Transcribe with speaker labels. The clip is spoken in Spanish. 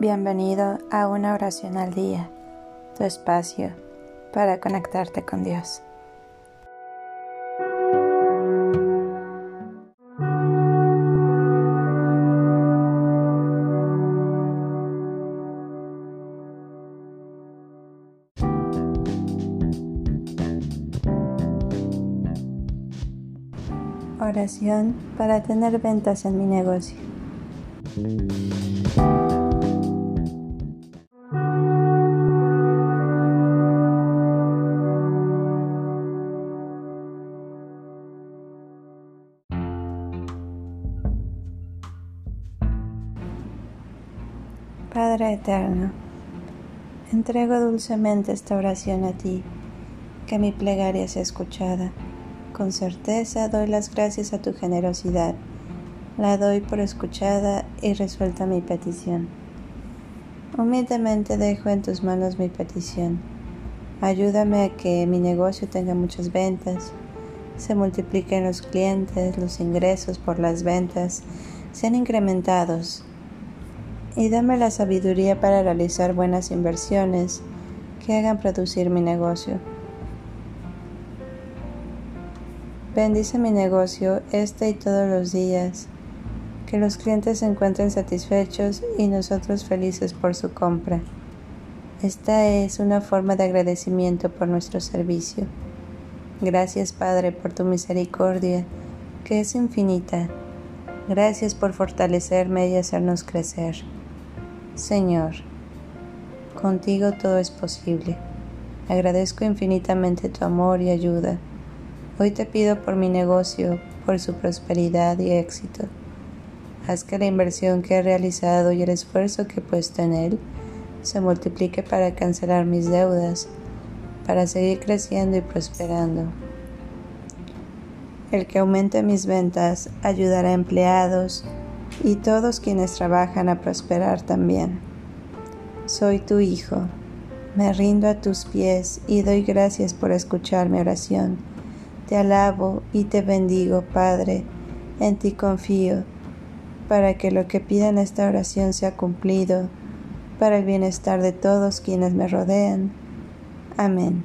Speaker 1: Bienvenido a una oración al día, tu espacio para conectarte con Dios. Oración para tener ventas en mi negocio. Padre Eterno, entrego dulcemente esta oración a ti, que mi plegaria sea escuchada. Con certeza doy las gracias a tu generosidad, la doy por escuchada y resuelta mi petición. Humildemente dejo en tus manos mi petición. Ayúdame a que mi negocio tenga muchas ventas, se multipliquen los clientes, los ingresos por las ventas sean incrementados y dame la sabiduría para realizar buenas inversiones que hagan producir mi negocio. Bendice mi negocio este y todos los días, que los clientes se encuentren satisfechos y nosotros felices por su compra. Esta es una forma de agradecimiento por nuestro servicio. Gracias Padre por tu misericordia, que es infinita. Gracias por fortalecerme y hacernos crecer. Señor, contigo todo es posible. Agradezco infinitamente tu amor y ayuda. Hoy te pido por mi negocio, por su prosperidad y éxito. Haz que la inversión que he realizado y el esfuerzo que he puesto en él se multiplique para cancelar mis deudas, para seguir creciendo y prosperando. El que aumente mis ventas ayudará a empleados, y todos quienes trabajan a prosperar también. Soy tu Hijo, me rindo a tus pies y doy gracias por escuchar mi oración. Te alabo y te bendigo, Padre, en ti confío, para que lo que pida en esta oración sea cumplido, para el bienestar de todos quienes me rodean. Amén.